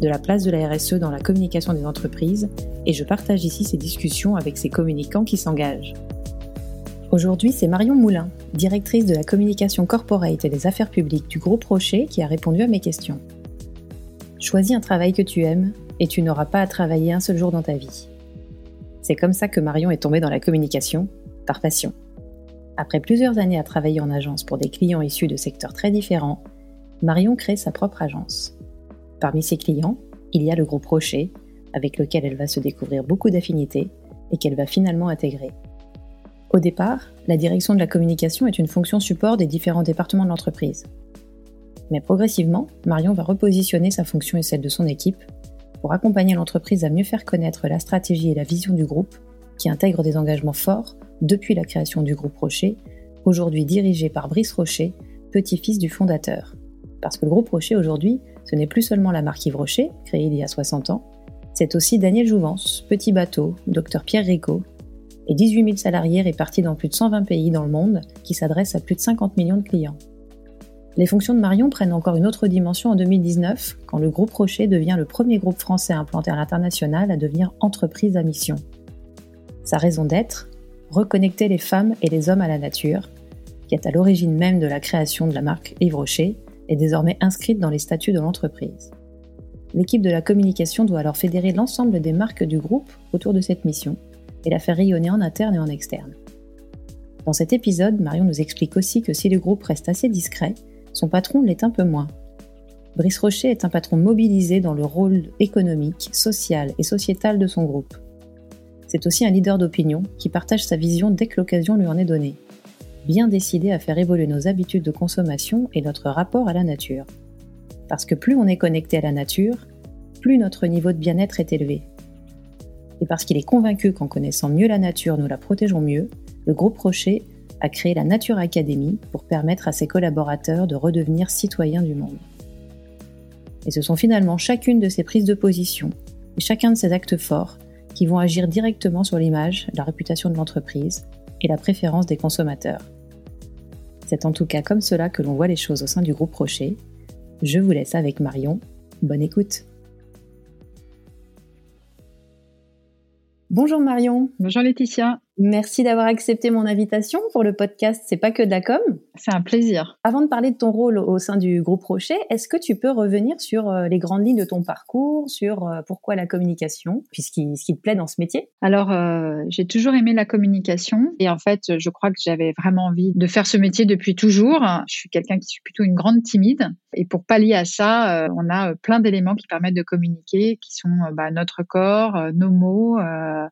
de la place de la RSE dans la communication des entreprises et je partage ici ces discussions avec ces communicants qui s'engagent. Aujourd'hui, c'est Marion Moulin, directrice de la communication corporate et des affaires publiques du groupe Rocher, qui a répondu à mes questions. Choisis un travail que tu aimes et tu n'auras pas à travailler un seul jour dans ta vie. C'est comme ça que Marion est tombée dans la communication, par passion. Après plusieurs années à travailler en agence pour des clients issus de secteurs très différents, Marion crée sa propre agence. Parmi ses clients, il y a le groupe Rocher, avec lequel elle va se découvrir beaucoup d'affinités et qu'elle va finalement intégrer. Au départ, la direction de la communication est une fonction support des différents départements de l'entreprise. Mais progressivement, Marion va repositionner sa fonction et celle de son équipe pour accompagner l'entreprise à mieux faire connaître la stratégie et la vision du groupe, qui intègre des engagements forts depuis la création du groupe Rocher, aujourd'hui dirigé par Brice Rocher, petit-fils du fondateur. Parce que le groupe Rocher aujourd'hui ce n'est plus seulement la marque Yves Rocher, créée il y a 60 ans, c'est aussi Daniel Jouvence, Petit Bateau, Dr Pierre Rico, et 18 000 salariés répartis dans plus de 120 pays dans le monde qui s'adressent à plus de 50 millions de clients. Les fonctions de Marion prennent encore une autre dimension en 2019, quand le groupe Rocher devient le premier groupe français implanté à l'international à devenir entreprise à mission. Sa raison d'être Reconnecter les femmes et les hommes à la nature, qui est à l'origine même de la création de la marque Yves Rocher est désormais inscrite dans les statuts de l'entreprise. L'équipe de la communication doit alors fédérer l'ensemble des marques du groupe autour de cette mission et la faire rayonner en interne et en externe. Dans cet épisode, Marion nous explique aussi que si le groupe reste assez discret, son patron l'est un peu moins. Brice Rocher est un patron mobilisé dans le rôle économique, social et sociétal de son groupe. C'est aussi un leader d'opinion qui partage sa vision dès que l'occasion lui en est donnée bien décidé à faire évoluer nos habitudes de consommation et notre rapport à la nature. Parce que plus on est connecté à la nature, plus notre niveau de bien-être est élevé. Et parce qu'il est convaincu qu'en connaissant mieux la nature, nous la protégeons mieux, le groupe Rocher a créé la Nature Academy pour permettre à ses collaborateurs de redevenir citoyens du monde. Et ce sont finalement chacune de ces prises de position et chacun de ces actes forts qui vont agir directement sur l'image, la réputation de l'entreprise et la préférence des consommateurs. C'est en tout cas comme cela que l'on voit les choses au sein du groupe Rocher. Je vous laisse avec Marion. Bonne écoute. Bonjour Marion. Bonjour Laetitia. Merci d'avoir accepté mon invitation pour le podcast C'est pas que de la com. C'est un plaisir. Avant de parler de ton rôle au sein du groupe Rocher, est-ce que tu peux revenir sur euh, les grandes lignes de ton parcours, sur euh, pourquoi la communication, puis ce qui, te plaît dans ce métier? Alors, euh, j'ai toujours aimé la communication et en fait, je crois que j'avais vraiment envie de faire ce métier depuis toujours. Je suis quelqu'un qui suis plutôt une grande timide et pour pallier à ça, on a plein d'éléments qui permettent de communiquer, qui sont bah, notre corps, nos mots,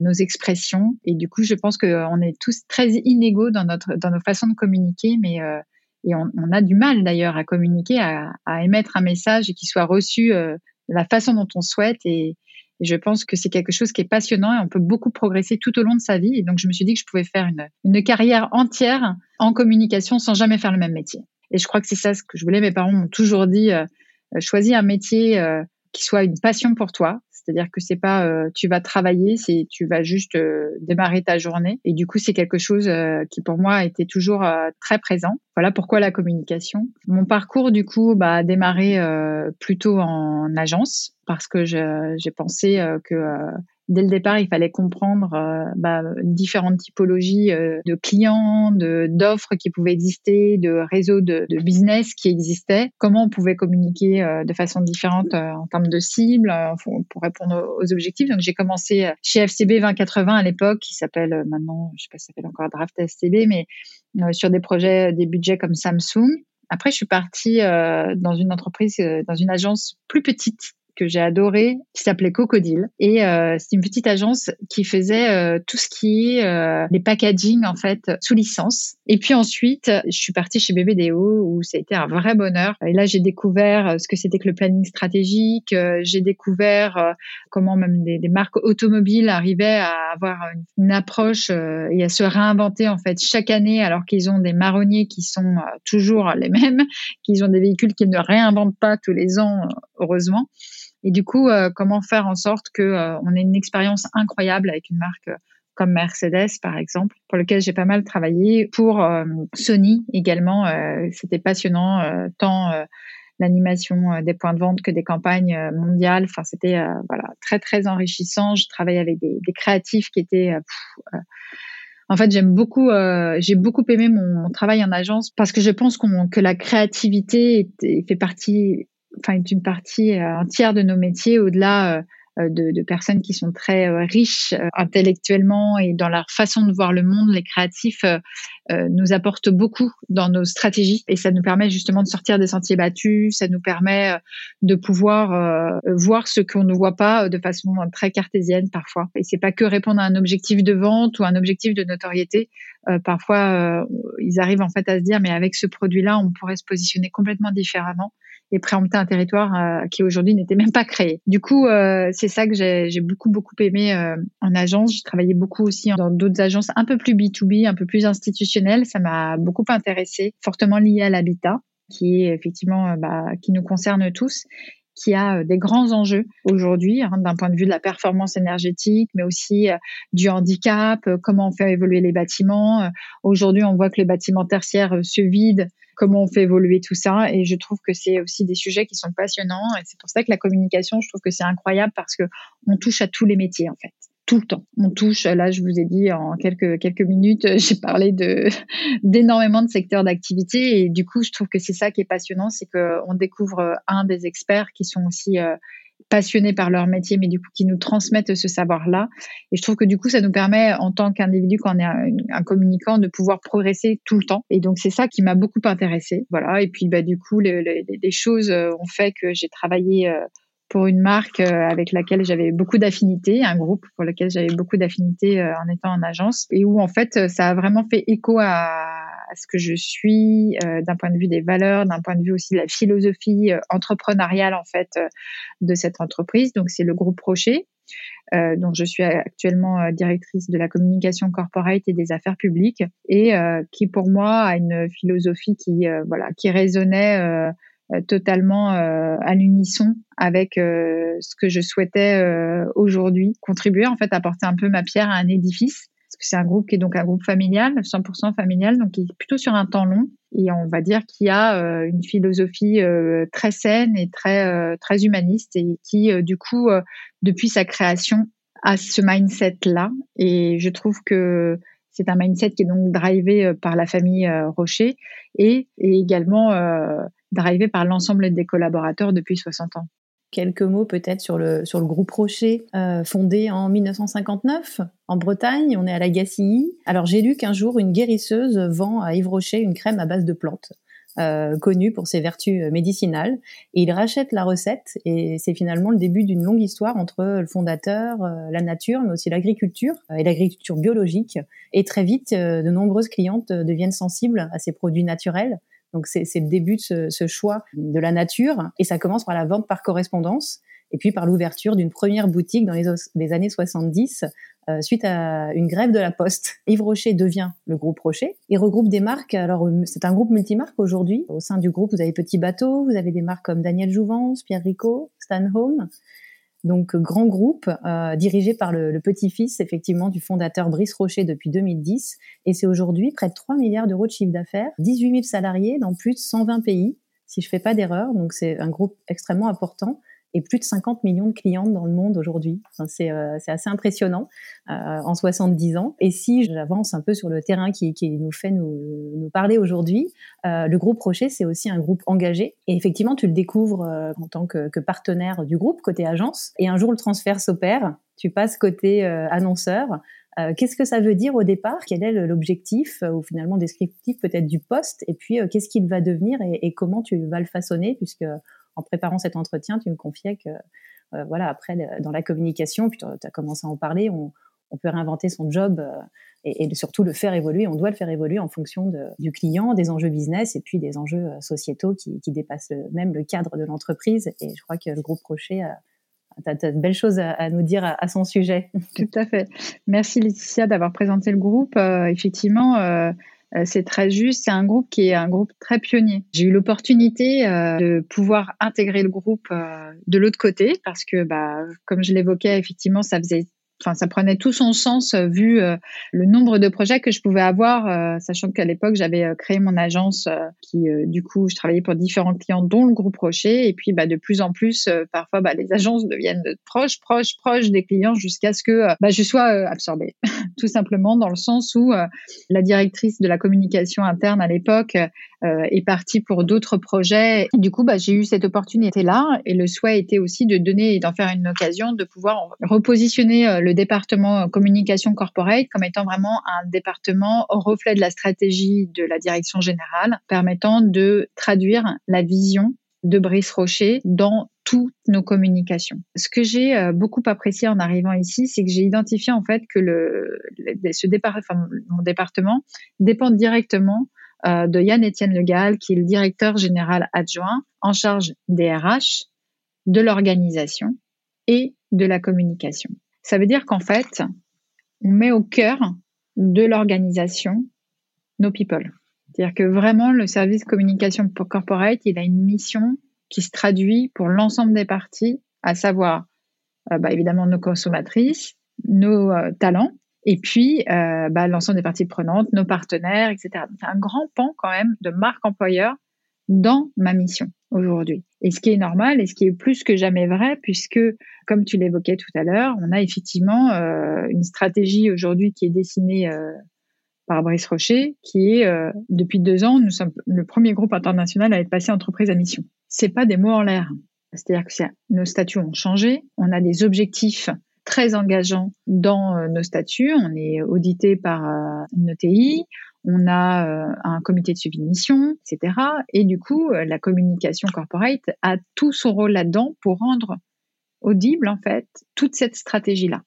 nos expressions et du coup, je pense qu'on est tous très inégaux dans notre dans nos façons de communiquer, mais euh, et on, a du mal d'ailleurs à communiquer, à, émettre un message et qu'il soit reçu euh, de la façon dont on souhaite. Et, je pense que c'est quelque chose qui est passionnant et on peut beaucoup progresser tout au long de sa vie. Et donc je me suis dit que je pouvais faire une, une carrière entière en communication sans jamais faire le même métier. Et je crois que c'est ça ce que je voulais. Mes parents m'ont toujours dit euh, choisis un métier qui soit une passion pour toi. C'est-à-dire que c'est pas euh, tu vas travailler, c'est tu vas juste euh, démarrer ta journée. Et du coup, c'est quelque chose euh, qui pour moi était toujours très présent. Voilà pourquoi la communication. Mon parcours du coup bah, a démarré plutôt en agence parce que j'ai pensé que dès le départ, il fallait comprendre euh, bah, différentes typologies euh, de clients, d'offres qui pouvaient exister, de réseaux de, de, business qui existaient, comment on pouvait communiquer euh, de façon différente en termes de cibles pour répondre aux objectifs. Donc j'ai commencé chez FCB 2080 à l'époque, qui s'appelle maintenant, je sais pas si ça s'appelle encore Draft FCB, mais sur des projets, des budgets comme Samsung. Après, je suis partie dans une entreprise, dans une agence plus petite que j'ai adoré qui s'appelait Cocodile et euh, c'est une petite agence qui faisait euh, tout ce qui est euh, les packaging en fait sous licence. Et puis ensuite je suis partie chez BBDO où ça a été un vrai bonheur. Et là j'ai découvert euh, ce que c'était que le planning stratégique. Euh, j'ai découvert comment même des, marques automobiles arrivaient à avoir une, une approche et à se réinventer en fait chaque année alors qu'ils ont des marronniers qui sont toujours les mêmes qu'ils ont des véhicules qui ne réinventent pas tous les ans heureusement et du coup, euh, comment faire en sorte que euh, on ait une expérience incroyable avec une marque euh, comme Mercedes par exemple, pour lequel j'ai pas mal travaillé. Pour Sony également, c'était passionnant, tant l'animation des points de vente que des campagnes mondiales. Enfin, c'était voilà très très enrichissant. Je travaillais avec des, créatifs qui étaient en fait, j'aime beaucoup, j'ai beaucoup aimé mon, travail en agence parce que je pense qu'on, que la créativité fait partie enfin est une partie euh, entière de nos métiers au-delà euh, euh, de, de, personnes qui sont très riches intellectuellement et dans leur façon de voir le monde, les créatifs nous apportent beaucoup dans nos stratégies et ça nous permet justement de sortir des sentiers battus, ça nous permet de pouvoir voir ce qu'on ne voit pas de façon très cartésienne parfois. Et c'est pas que répondre à un objectif de vente ou un objectif de notoriété. parfois, ils arrivent en fait à se dire mais avec ce produit-là, on pourrait se positionner complètement différemment et préempter un territoire euh, qui aujourd'hui n'était même pas créé. Du coup, euh, c'est ça que j'ai beaucoup beaucoup aimé euh, en agence. J'ai travaillé beaucoup aussi dans d'autres agences un peu plus B2B, un peu plus institutionnelles. Ça m'a beaucoup intéressé, fortement lié à l'habitat, qui est effectivement bah, qui nous concerne tous qui a des grands enjeux aujourd'hui hein, d'un point de vue de la performance énergétique, mais aussi du handicap, comment on fait évoluer les bâtiments. Aujourd'hui, on voit que les bâtiments tertiaires se vident comment on fait évoluer tout ça. Et je trouve que c'est aussi des sujets qui sont passionnants. Et c'est pour ça que la communication, je trouve que c'est incroyable parce que on touche à tous les métiers, en fait. Tout le temps. On touche, là, je vous ai dit en quelques, minutes, j'ai parlé d'énormément de secteurs d'activité. Et du coup, je trouve que c'est ça qui est passionnant, c'est qu'on découvre un des experts qui sont aussi euh, passionnés par leur métier, mais du coup qui nous transmettent ce savoir-là. Et je trouve que du coup, ça nous permet, en tant qu'individu, quand on est un, communicant, de pouvoir progresser tout le temps. Et donc c'est ça qui m'a beaucoup intéressée. Voilà. Et puis bah du coup, les, choses euh, ont fait que j'ai travaillé euh, pour une marque euh, avec laquelle j'avais beaucoup d'affinités, un groupe pour lequel j'avais beaucoup d'affinités en étant en agence, et où en fait ça a vraiment fait écho à ce que je suis euh, d'un point de vue des valeurs, d'un point de vue aussi de la philosophie euh, entrepreneuriale en fait euh, de cette entreprise. Donc c'est le groupe Rocher. Euh, dont je suis actuellement directrice de la communication corporate et des affaires publiques, et qui pour moi a une philosophie qui voilà qui résonnait totalement à l'unisson avec ce que je souhaitais aujourd'hui contribuer en fait apporter un peu ma pierre à un édifice c'est un groupe qui est donc un groupe familial, 100% familial, donc qui est plutôt sur un temps long. Et on va dire qu'il a euh, une philosophie euh, très saine et très euh, très humaniste et qui du coup depuis sa création a ce mindset là. Et je trouve que c'est un mindset qui est donc drivé par la famille Rocher et, et également drivé par l'ensemble des collaborateurs depuis 60 ans quelques mots peut-être sur le, sur le groupe Rocher, euh, fondé en 1959 en Bretagne. On est à la Gacilly. Alors j'ai lu qu'un jour, une guérisseuse vend à Yves Rocher une crème à base de plantes. Euh, connue pour ses vertus médicinales et il rachète la recette et c'est finalement le début d'une longue histoire entre le fondateur, euh, la nature mais aussi l'agriculture et l'agriculture biologique et très vite de nombreuses clientes deviennent sensibles à ces produits naturels donc c'est le début de ce, choix de la nature et ça commence par la vente par correspondance et puis par l'ouverture d'une première boutique dans les, années 70 euh, suite à une grève de la Poste. Yves Rocher devient le groupe Rocher. Il regroupe des marques. Alors c'est un groupe multimarque aujourd'hui. Au sein du groupe, vous avez Petit Bateau, vous avez des marques comme Daniel Jouvence, Pierre Rico, Stan Home donc grand groupe euh, dirigé par le, petit-fils effectivement du fondateur Brice Rocher depuis 2010 et c'est aujourd'hui près de 3 milliards d'euros de chiffre d'affaires, 18 000 salariés dans plus de 120 pays si je fais pas d'erreur. Donc c'est un groupe extrêmement important et plus de 50 millions de clientes dans le monde aujourd'hui. c'est assez impressionnant en 70 ans. Et si j'avance un peu sur le terrain qui, nous fait nous, parler aujourd'hui, le groupe Rocher, c'est aussi un groupe engagé. Et effectivement, tu le découvres en tant que, partenaire du groupe, côté agence. Et un jour, le transfert s'opère. Tu passes côté annonceur. Euh, qu'est-ce que ça veut dire au départ? Quel est l'objectif euh, ou finalement descriptif peut-être du poste? Et puis, euh, qu'est-ce qu'il va devenir et, comment tu vas le façonner? Puisque en préparant cet entretien, tu me confiais que, voilà, après, dans la communication, puis tu as commencé à en parler, on, peut réinventer son job et, surtout le faire évoluer. On doit le faire évoluer en fonction du client, des enjeux business et puis des enjeux sociétaux qui, dépassent même le cadre de l'entreprise. Et je crois que le groupe Crochet a tu as, de belles choses à, nous dire à, son sujet. Tout à fait. Merci Laetitia d'avoir présenté le groupe. Euh, effectivement, euh, euh, c'est très juste. C'est un groupe qui est un groupe très pionnier. J'ai eu l'opportunité de pouvoir intégrer le groupe de l'autre côté parce que, bah, comme je l'évoquais, effectivement, ça faisait enfin, ça prenait tout son sens euh, vu euh, le nombre de projets que je pouvais avoir, euh, sachant qu'à l'époque j'avais créé mon agence qui, du coup, je travaillais pour différents clients, dont le groupe Rocher, et puis bah, de plus en plus, parfois, bah, les agences deviennent proches, proches, proches des clients jusqu'à ce que bah, je sois absorbée, tout simplement dans le sens où la directrice de la communication interne à l'époque est partie pour d'autres projets. Du coup, bah, j'ai eu cette opportunité-là, et le souhait était aussi de donner et d'en faire une occasion de pouvoir repositionner le département communication corporate comme étant vraiment un département au reflet de la stratégie de la direction générale, permettant de traduire la vision de Brice Rocher dans toutes nos communications. Ce que j'ai euh, beaucoup apprécié en arrivant ici, c'est que j'ai identifié en fait que ce mon département dépend directement euh, de Yann-Étienne Legal, qui est le directeur général adjoint en charge des RH, de l'organisation et de la communication. Ça veut dire qu'en fait, on met au cœur de l'organisation nos people. C'est-à-dire que vraiment, le service communication corporate, il a une mission qui se traduit pour l'ensemble des parties, à savoir euh, bah, évidemment nos consommatrices, nos euh, talents, et puis euh, bah, l'ensemble des parties prenantes, nos partenaires, etc. C'est un grand pan quand même de marque employeur dans ma mission aujourd'hui. Et ce qui est normal et ce qui est plus que jamais vrai, puisque, comme tu l'évoquais tout à l'heure, on a effectivement euh, une stratégie aujourd'hui qui est dessinée euh, par Brice Rocher, qui est, euh, depuis deux ans, nous sommes le premier groupe international à être passé entreprise à mission. C'est pas des mots en l'air. C'est-à-dire que nos statuts ont changé, on a des objectifs très engageants dans nos statuts, on est audité par une ETI, on a euh, un comité de suivi etc. Et du coup, euh, la communication corporate a tout son rôle là-dedans pour rendre audible, en fait, toute cette stratégie-là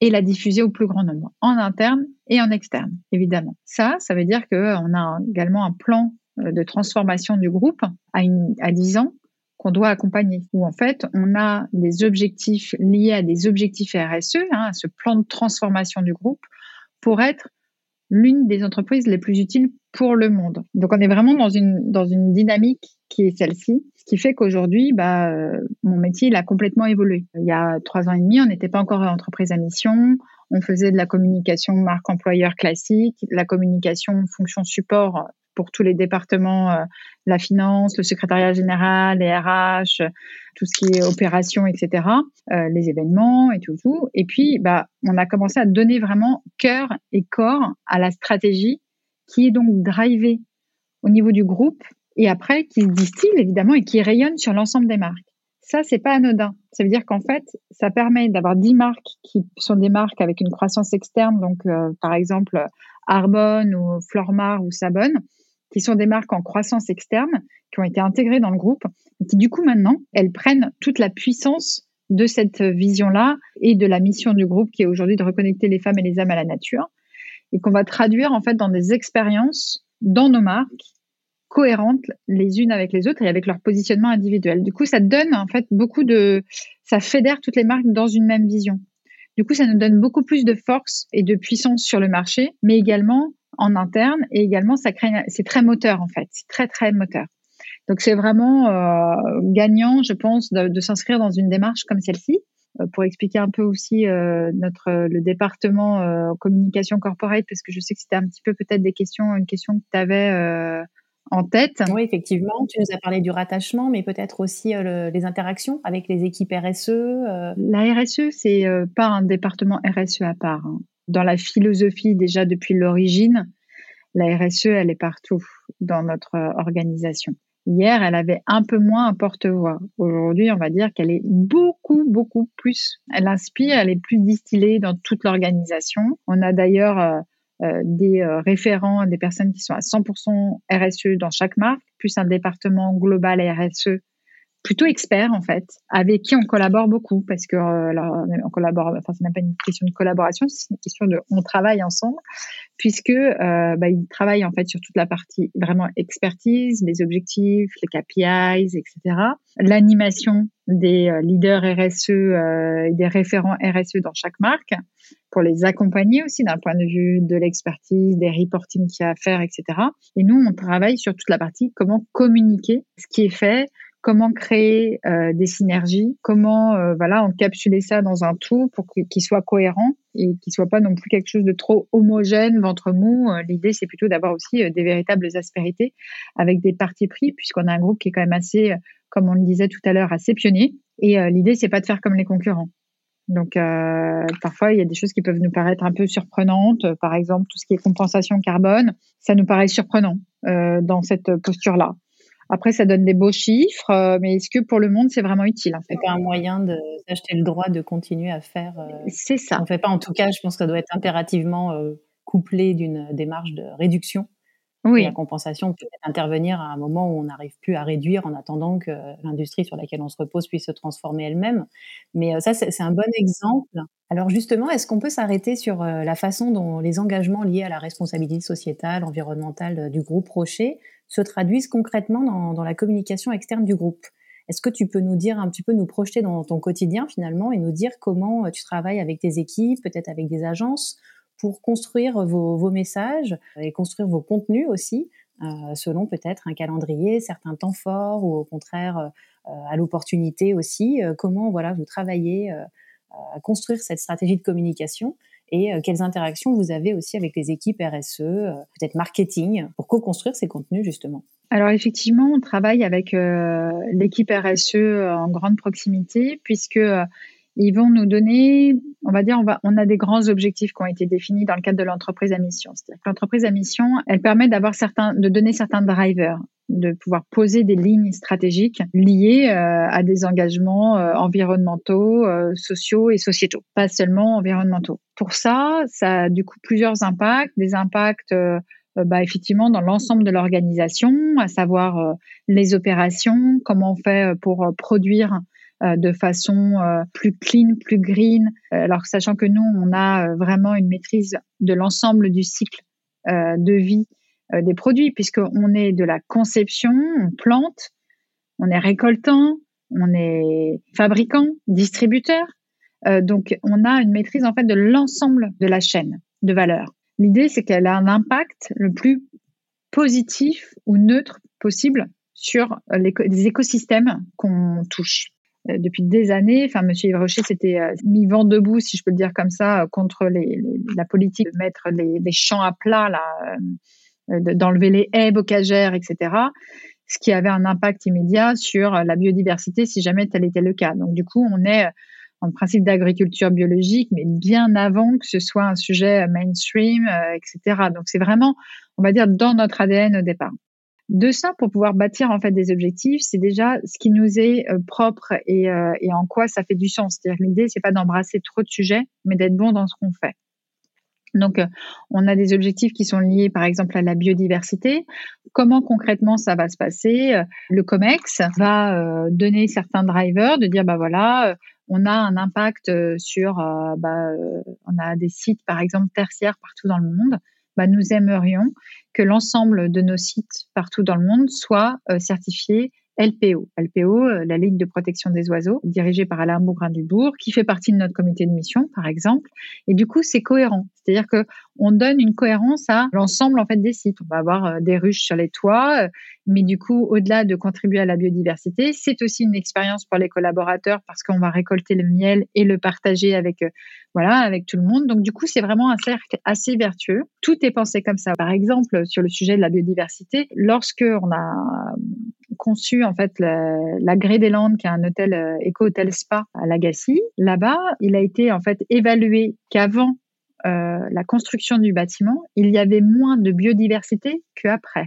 et la diffuser au plus grand nombre, en interne et en externe, évidemment. Ça, ça veut dire qu'on euh, a également un plan de transformation du groupe à, une, à 10 ans qu'on doit accompagner, où en fait on a des objectifs liés à des objectifs RSE, hein, à ce plan de transformation du groupe, pour être l'une des entreprises les plus utiles pour le monde. Donc on est vraiment dans une, dans une dynamique qui est celle-ci, ce qui fait qu'aujourd'hui, bah, euh, mon métier il a complètement évolué. Il y a trois ans et demi, on n'était pas encore entreprise à mission, on faisait de la communication marque employeur classique, la communication fonction support pour tous les départements, euh, la finance, le secrétariat général, les RH, tout ce qui est opération, etc., euh, les événements et tout, tout. Et puis, bah, on a commencé à donner vraiment cœur et corps à la stratégie qui est donc drivée au niveau du groupe et après qui se distille évidemment et qui rayonne sur l'ensemble des marques. Ça, c'est pas anodin. Ça veut dire qu'en fait, ça permet d'avoir 10 marques qui sont des marques avec une croissance externe, donc euh, par exemple Arbonne ou Flormar ou Sabonne, qui sont des marques en croissance externe, qui ont été intégrées dans le groupe, et qui du coup maintenant, elles prennent toute la puissance de cette vision-là et de la mission du groupe qui est aujourd'hui de reconnecter les femmes et les hommes à la nature, et qu'on va traduire en fait dans des expériences dans nos marques cohérentes les unes avec les autres et avec leur positionnement individuel. Du coup, ça donne en fait beaucoup de, ça fédère toutes les marques dans une même vision. Du coup, ça nous donne beaucoup plus de force et de puissance sur le marché, mais également en interne et également ça crée c'est très moteur en fait c'est très très moteur donc c'est vraiment euh, gagnant je pense de, s'inscrire dans une démarche comme celle-ci euh, pour expliquer un peu aussi euh, notre le département communication corporate parce que je sais que c'était un petit peu peut-être des questions une question que tu avais en tête. Oui, effectivement. Tu nous as parlé du rattachement, mais peut-être aussi les interactions avec les équipes RSE. La RSE, c'est pas un département RSE à part. Hein. Dans la philosophie, déjà depuis l'origine, la RSE, elle est partout dans notre organisation. Hier, elle avait un peu moins un porte-voix. Aujourd'hui, on va dire qu'elle est beaucoup, beaucoup plus. Elle inspire, elle est plus distillée dans toute l'organisation. On a d'ailleurs euh, euh, des euh, référents, des personnes qui sont à 100% RSE dans chaque marque, plus un département global RSE plutôt expert en fait, avec qui on collabore beaucoup parce que euh, on collabore. Enfin, ce n'est pas une question de collaboration, c'est une question de on travaille ensemble puisque euh, bah, ils travaillent en fait sur toute la partie vraiment expertise, les objectifs, les KPIs, etc. L'animation des euh, leaders RSE euh, et des référents RSE dans chaque marque pour les accompagner aussi d'un point de vue de l'expertise, des reporting qu'il y a à faire, etc. Et nous, on travaille sur toute la partie comment communiquer ce qui est fait, comment créer euh, des synergies, comment euh, voilà encapsuler ça dans un tout pour qu'il soit cohérent et qu'il soit pas non plus quelque chose de trop homogène, ventre mou. Euh, l'idée c'est plutôt d'avoir aussi des véritables aspérités avec des parties pris puisqu'on a un groupe qui est quand même assez, comme on le disait tout à l'heure, assez pionnier. Et l'idée c'est pas de faire comme les concurrents. Donc parfois il y a des choses qui peuvent nous paraître un peu surprenantes, par exemple tout ce qui est compensation carbone, ça nous paraît surprenant dans cette posture là. Après, ça donne des beaux chiffres, euh, mais est-ce que pour le monde, c'est vraiment utile C'est pas un moyen d'acheter le droit de continuer à faire. Euh, c'est ça. On fait pas, en tout cas, je pense que ça doit être impérativement euh, couplé d'une démarche de réduction. Oui. la compensation peut intervenir à un moment où on n'arrive plus à réduire en attendant que l'industrie sur laquelle on se repose puisse se transformer elle-même. Mais ça, c'est un bon exemple. Alors justement, est-ce qu'on peut s'arrêter sur la façon dont les engagements liés à la responsabilité sociétale, environnementale du groupe Rocher se traduisent concrètement dans, la communication externe du groupe. Est-ce que tu peux nous dire un petit peu, nous projeter dans ton quotidien finalement et nous dire comment euh, tu travailles avec tes équipes, peut-être avec des agences, pour construire vos, messages et construire vos contenus aussi, euh, selon peut-être un calendrier, certains temps forts ou au contraire euh, à l'opportunité aussi. comment voilà vous travaillez à construire cette stratégie de communication et euh, quelles interactions vous avez aussi avec les équipes RSE, euh, peut-être marketing, pour co-construire ces contenus justement? Alors effectivement, on travaille avec euh, l'équipe RSE en grande proximité puisque ils vont nous donner, on va dire, on, va, on a des grands objectifs qui ont été définis dans le cadre de l'entreprise à mission. C'est-à-dire que l'entreprise à mission, elle permet d'avoir certains, de donner certains drivers de pouvoir poser des lignes stratégiques liées euh, à des engagements euh, environnementaux, euh, sociaux et sociétaux, pas seulement environnementaux. Pour ça, ça a du coup plusieurs impacts, des impacts bah, effectivement dans l'ensemble de l'organisation, à savoir les opérations, comment on fait pour produire de façon plus clean, plus green, alors sachant que nous, on a vraiment une maîtrise de l'ensemble du cycle de vie des produits, puisqu'on est de la conception, on plante, on est récoltant, on est fabricant, distributeur. Euh, donc, on a une maîtrise en fait de l'ensemble de la chaîne de valeur. L'idée, c'est qu'elle a un impact le plus positif ou neutre possible sur les, écosystèmes qu'on touche. Euh, depuis des années, enfin, Monsieur Yves Rocher s'était mis vent debout, si je peux le dire comme ça, contre la politique de mettre les, les champs à plat là, euh, d'enlever les haies bocagères, etc. Ce qui avait un impact immédiat sur la biodiversité si jamais tel était le cas. Donc du coup, on est en principe d'agriculture biologique, mais bien avant que ce soit un sujet mainstream, euh, etc. Donc c'est vraiment, on va dire, dans notre ADN au départ. De ça, pour pouvoir bâtir en fait des objectifs, c'est déjà ce qui nous est euh, propre et, et, en quoi ça fait du sens. C'est-à-dire l'idée, c'est pas d'embrasser trop de sujets, mais d'être bon dans ce qu'on fait. Donc, euh, on a des objectifs qui sont liés, par exemple, à la biodiversité. Comment concrètement ça va se passer euh, Le COMEX va euh, donner certains drivers, de dire, bah voilà, on a un impact sur, bah, on a des sites, par exemple, tertiaires partout dans le monde. Bah, nous aimerions que l'ensemble de nos sites partout dans le monde soient certifiés LPO. LPO, la Ligue de protection des oiseaux, dirigée par Alain Bougrain-Dubourg, qui fait partie de notre comité de mission, par exemple. Et du coup, c'est cohérent. C'est-à-dire que on donne une cohérence à l'ensemble en fait des sites. On va avoir euh, des ruches sur les toits, euh, mais du coup, au-delà de contribuer à la biodiversité, c'est aussi une expérience pour les collaborateurs parce qu'on va récolter le miel et le partager avec euh, voilà avec tout le monde. Donc du coup, c'est vraiment un cercle assez vertueux. Tout est pensé comme ça. Par exemple, sur le sujet de la biodiversité, lorsque on a conçu en fait la, la des Landes, qui est un hôtel éco-hôtel spa à Lagacy. Là-bas, il a été en fait évalué qu'avant euh, la construction du bâtiment, il y avait moins de biodiversité qu'après.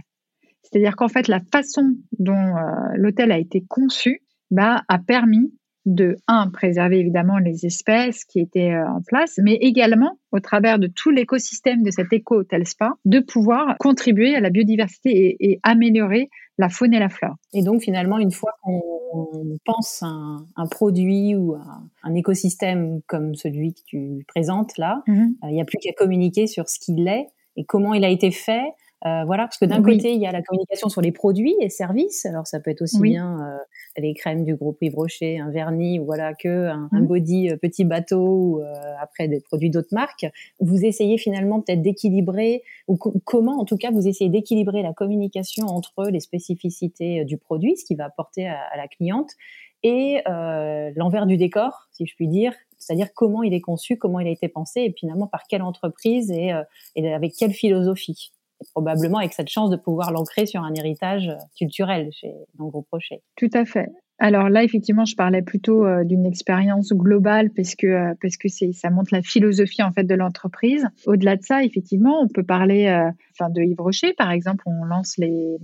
C'est-à-dire qu'en fait, la façon dont euh, l'hôtel a été conçu bah, a permis de, un, préserver évidemment les espèces qui étaient euh, en place, mais également, au travers de tout l'écosystème de cet éco-hôtel spa, de pouvoir contribuer à la biodiversité et, améliorer la faune et la flore. Et donc, finalement, une fois qu'on pense un, un, produit ou un, écosystème comme celui que tu présentes là, mhm. euh, il n'y a plus qu'à communiquer sur ce qu'il est et comment il a été fait, euh, voilà, parce que d'un côté, il y a la communication sur les produits et services. Alors, ça peut être aussi bien euh, les crèmes du groupe Yves Rocher, un vernis, ou voilà, que un, mmh. body euh, petit bateau, ou après des produits d'autres marques. Vous essayez finalement peut-être d'équilibrer, ou comment, en tout cas, vous essayez d'équilibrer la communication entre les spécificités du produit, ce qui va apporter à, la cliente, et l'envers du décor, si je puis dire, c'est-à-dire comment il est conçu, comment il a été pensé, et finalement par quelle entreprise et, et avec quelle philosophie probablement avec cette chance de pouvoir l'ancrer sur un héritage culturel chez, dans Rocher. Tout à fait. Alors là, effectivement, je parlais plutôt euh, d'une expérience globale parce que euh, parce que c'est ça montre la philosophie en fait de l'entreprise. Au-delà de ça, effectivement, on peut parler euh, de Yves Rocher, par exemple, on lance les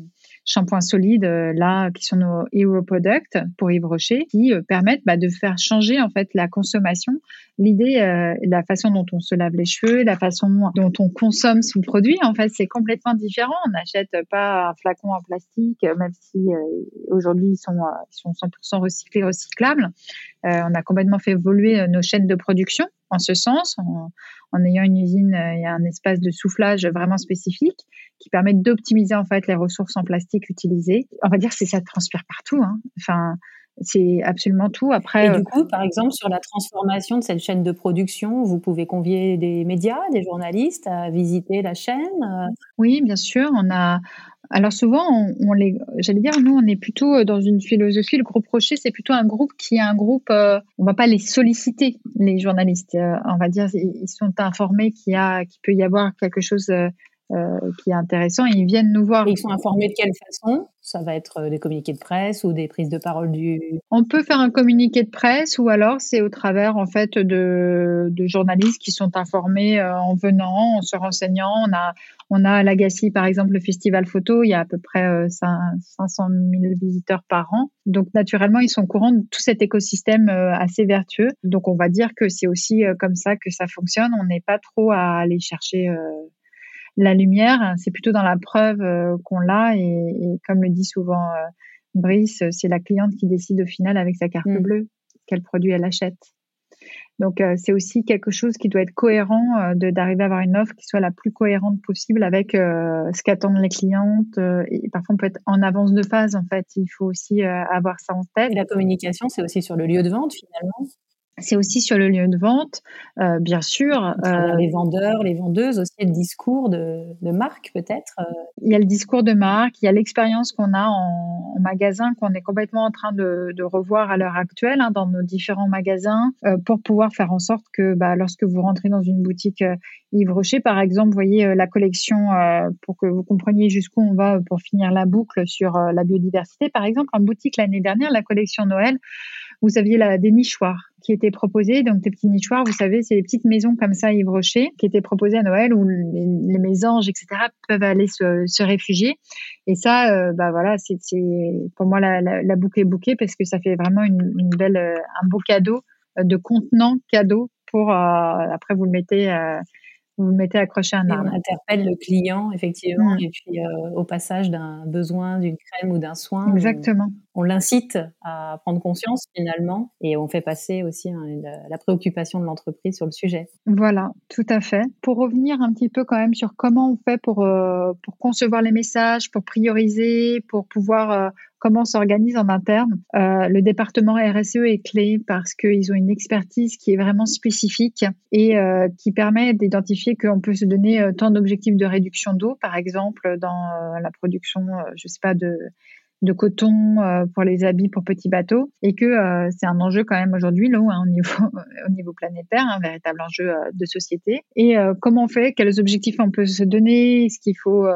shampoings solides euh, là qui sont nos hero products pour Yves Rocher qui euh, permettent bah, de faire changer en fait la consommation l'idée euh, la façon dont on se lave les cheveux la façon dont on consomme son produit en fait c'est complètement différent. On n'achète pas un flacon en plastique même si aujourd'hui ils sont ils sont 100% recyclés recyclables. On a complètement fait évoluer nos chaînes de production en ce sens, en, ayant une usine et un espace de soufflage vraiment spécifique qui permettent d'optimiser en fait les ressources en plastique utilisées. On va dire que ça transpire partout. Hein. Enfin, c'est absolument tout. Après, et du euh, coup, par exemple, sur la transformation de cette chaîne de production, vous pouvez convier des médias, des journalistes à visiter la chaîne. Euh? Oui, bien sûr. On a, alors souvent, on, les, j'allais dire, nous, on est plutôt euh, dans une philosophie. Le groupe Rocher, c'est plutôt un groupe qui est un groupe. On on va pas les solliciter, les journalistes. on va dire, ils sont informés qu'il y a, qu'il peut y avoir quelque chose euh, qui est intéressant. ils viennent nous voir. ils sont informés de quelle façon? Ça va être euh, des communiqués de presse ou des prises de parole du. On peut faire un communiqué de presse ou alors c'est au travers en fait de, de journalistes qui sont informés euh, en venant, en se renseignant. On a on a à Lagacy par exemple le festival photo. Il y a à peu près 500 000 visiteurs par an. Donc naturellement ils sont au courant de tout cet écosystème assez vertueux. Donc on va dire que c'est aussi comme ça que ça fonctionne. On n'est pas trop à aller chercher la lumière, c'est plutôt dans la preuve euh, qu'on l'a. Et, comme le dit souvent euh, Brice, c'est la cliente qui décide au final avec sa carte mm. bleue quel produit elle achète. Donc euh, c'est aussi quelque chose qui doit être cohérent de d'arriver à avoir une offre qui soit la plus cohérente possible avec ce qu'attendent les clientes. et parfois on peut être en avance de phase en fait. Il faut aussi avoir ça en tête. Et la communication, c'est aussi sur le lieu de vente finalement. C'est aussi sur le lieu de vente, euh, bien sûr. Euh, les vendeurs, les vendeuses, aussi le discours de, de marque peut-être. Euh. Il y a le discours de marque, il y a l'expérience qu'on a en, en, magasin qu'on est complètement en train de, de revoir à l'heure actuelle hein, dans nos différents magasins euh, pour pouvoir faire en sorte que bah, lorsque vous rentrez dans une boutique Yves Rocher, par exemple, vous voyez la collection pour que vous compreniez jusqu'où on va pour finir la boucle sur la biodiversité. Par exemple, en boutique l'année dernière, la collection Noël, vous aviez la, des nichoirs qui étaient proposés. Donc, des petits nichoirs, vous savez, c'est des petites maisons comme ça, Yves Rocher, qui étaient proposées à Noël où les, mésanges, etc., peuvent aller se, réfugier. Et ça, euh, bah voilà, c'est pour moi la, la, la, boucle est parce que ça fait vraiment une, belle, euh, un beau cadeau euh, de contenant cadeau pour après vous le mettez vous le mettez accroché à un arbre. on interpelle le client, effectivement, mmh. et puis euh, au passage d'un besoin, d'une crème ou d'un soin. Exactement. On, l'incite à prendre conscience finalement et on fait passer aussi hein, la, préoccupation de l'entreprise sur le sujet. Voilà, tout à fait. Pour revenir un petit peu quand même sur comment on fait pour, euh, pour concevoir les messages, pour prioriser, pour pouvoir euh, comment on s'organise en interne. Euh, le département RSE est clé parce qu'ils ont une expertise qui est vraiment spécifique et euh, qui permet d'identifier qu'on peut se donner euh, tant d'objectifs de réduction d'eau, par exemple, dans la production, je sais pas, de de coton euh, pour les habits pour petits bateaux et que euh, c'est un enjeu quand même aujourd'hui là hein, au niveau au niveau planétaire un véritable enjeu euh, de société et comment on fait? Quels objectifs on peut se donner? Est-ce qu'il faut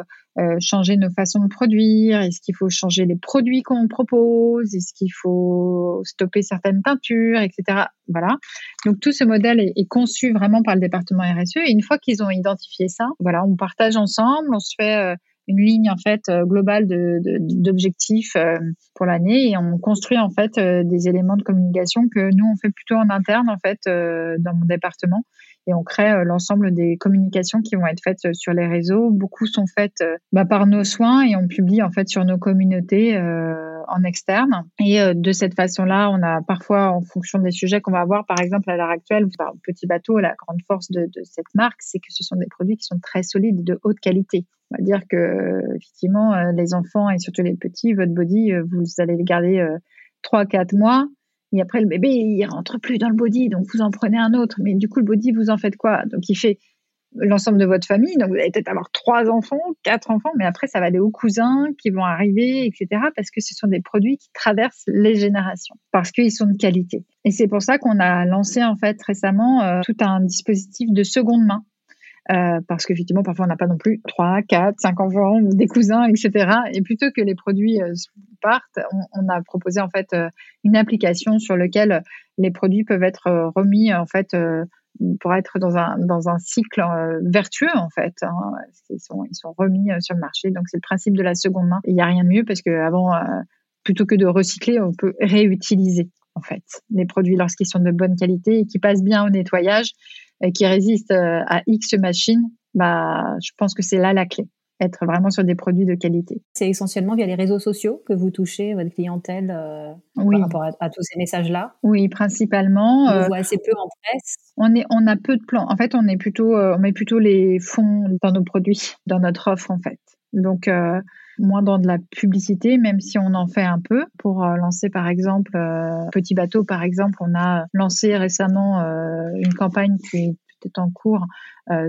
changer nos façons de produire? Est-ce qu'il faut changer les produits qu'on propose? Est-ce qu'il faut stopper certaines teintures, etc. Voilà. Donc tout ce modèle est, est, conçu vraiment par le département RSE. Et une fois qu'ils ont identifié ça, voilà, on partage ensemble, on se fait une ligne en fait euh, globale d'objectifs euh, pour l'année. Et on construit en fait euh, des éléments de communication que nous on fait plutôt en interne en fait dans mon département et on crée l'ensemble des communications qui vont être faites sur les réseaux. Beaucoup sont faites bah, par nos soins et on publie en fait sur nos communautés en externe. Et de cette façon-là, on a parfois, en fonction des sujets qu'on va avoir, par exemple à l'heure actuelle, petit bateau, la grande force de, de cette marque, c'est que ce sont des produits qui sont très solides, de haute qualité. On va dire que effectivement, euh, les enfants et surtout les petits, votre body, euh, vous allez le garder euh, trois, quatre mois. Et après, le bébé, il rentre plus dans le body, donc vous en prenez un autre. Mais du coup, le body, vous en faites quoi? Donc, il fait l'ensemble de votre famille. Donc, vous allez peut-être avoir trois enfants, quatre enfants, mais après, ça va aller aux cousins qui vont arriver, etc. Parce que ce sont des produits qui traversent les générations, parce qu'ils sont de qualité. Et c'est pour ça qu'on a lancé, en fait, récemment, tout un dispositif de seconde main euh, parce qu'effectivement, parfois, on n'a pas non plus 3, 4, 5 enfants des cousins, etc. Et plutôt que les produits euh, partent, on, a proposé en fait euh, une application sur laquelle les produits peuvent être remis en fait pour être dans un, dans un cycle vertueux en fait. Hein. Ils, sont, ils sont remis sur le marché. Donc c'est le principe de la seconde main. Il n'y a rien de mieux parce qu'avant, plutôt que de recycler, on peut réutiliser en fait les produits lorsqu'ils sont de bonne qualité et qui passent bien au nettoyage et qui résiste euh, à X machines, bah, je pense que c'est là la clé être vraiment sur des produits de qualité. C'est essentiellement via les réseaux sociaux que vous touchez votre clientèle euh, par rapport à, tous ces messages-là? Oui, principalement. On euh, voit assez peu en presse? On, est, on a peu de plans. En fait, on est plutôt, on met plutôt les fonds dans nos produits, dans notre offre en fait. Donc, moins dans de la publicité, même si on en fait un peu. Pour euh, lancer par exemple euh, Petit Bateau, par exemple, on a lancé récemment euh, une campagne qui est peut-être en cours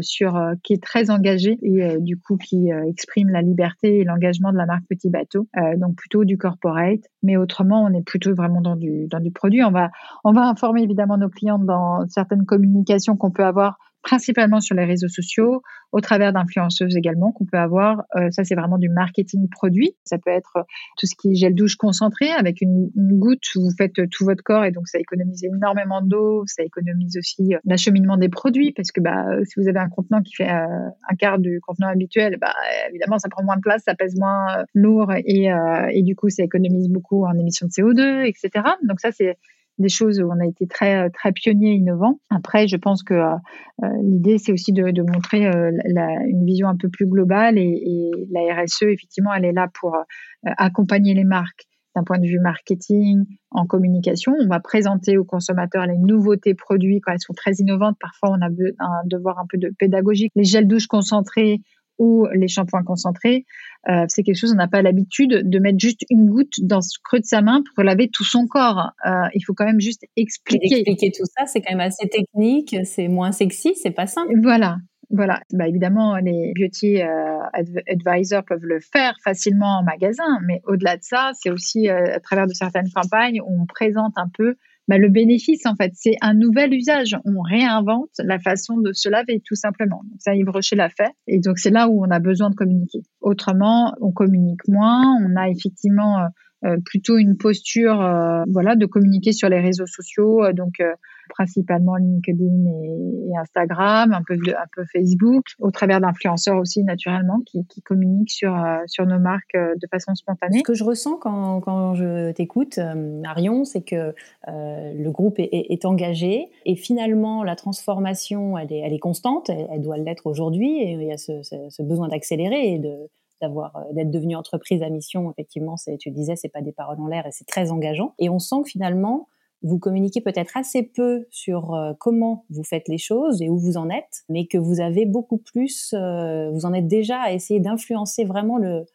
sur qui est très engagée et du coup qui exprime la liberté et l'engagement de la marque Petit Bateau donc plutôt du corporate mais autrement on est plutôt vraiment dans du dans du produit on va on va informer évidemment nos clients dans certaines communications qu'on peut avoir principalement sur les réseaux sociaux, au travers d'influenceuses également qu'on peut avoir. Euh, ça, c'est vraiment du marketing produit. Ça peut être euh, tout ce qui est gel douche concentré avec une, goutte. Vous faites tout votre corps et donc ça économise énormément d'eau. Ça économise aussi euh, l'acheminement des produits parce que bah, si vous avez un contenant qui fait un quart du contenant habituel, bah, évidemment, ça prend moins de place, ça pèse moins lourd et, et du coup, ça économise beaucoup en émissions de CO2, etc. Donc ça, c'est des choses où on a été très très pionnier innovant. Après, je pense que euh, euh, l'idée c'est aussi de, montrer euh, la, une vision un peu plus globale et, la RSE effectivement elle est là pour accompagner les marques d'un point de vue marketing, en communication. On va présenter aux consommateurs les nouveautés produits quand elles sont très innovantes. Parfois, on a un devoir un peu de pédagogique. Les gels douche concentrés ou les shampoings concentrés, euh, c'est quelque chose on n'a pas l'habitude de mettre juste une goutte dans ce creux de sa main pour laver tout son corps. Euh, il faut quand même juste expliquer. expliquer tout ça, c'est quand même assez technique, c'est moins sexy, c'est pas simple. Voilà. Voilà, bah évidemment, les beauty euh, advisors peuvent le faire facilement en magasin, mais au-delà de ça, c'est aussi euh, à travers de certaines campagnes où on présente un peu bah, le bénéfice, en fait, c'est un nouvel usage. On réinvente la façon de se laver, tout simplement. Ça, Yves Rocher l'a fait. Et donc, c'est là où on a besoin de communiquer. Autrement, on communique moins. On a effectivement euh, euh, plutôt une posture, euh, voilà, de communiquer sur les réseaux sociaux. donc, principalement LinkedIn et, Instagram, un peu, un peu Facebook, au travers d'influenceurs aussi naturellement qui, communiquent sur, euh, sur nos marques euh, de façon spontanée. Ce que je ressens quand, quand je t'écoute, euh, Marion, c'est que le groupe est, engagé et finalement la transformation, elle est, constante, elle, doit l'être aujourd'hui et il y a ce, ce, besoin d'accélérer et de d'avoir d'être devenu entreprise à mission effectivement c'est tu disais c'est pas des paroles en l'air et c'est très engageant et on sent que finalement vous communiquez peut-être assez peu sur euh, comment vous faites les choses et où vous en êtes, mais que vous avez beaucoup plus, euh, vous en êtes déjà à essayer d'influencer vraiment le,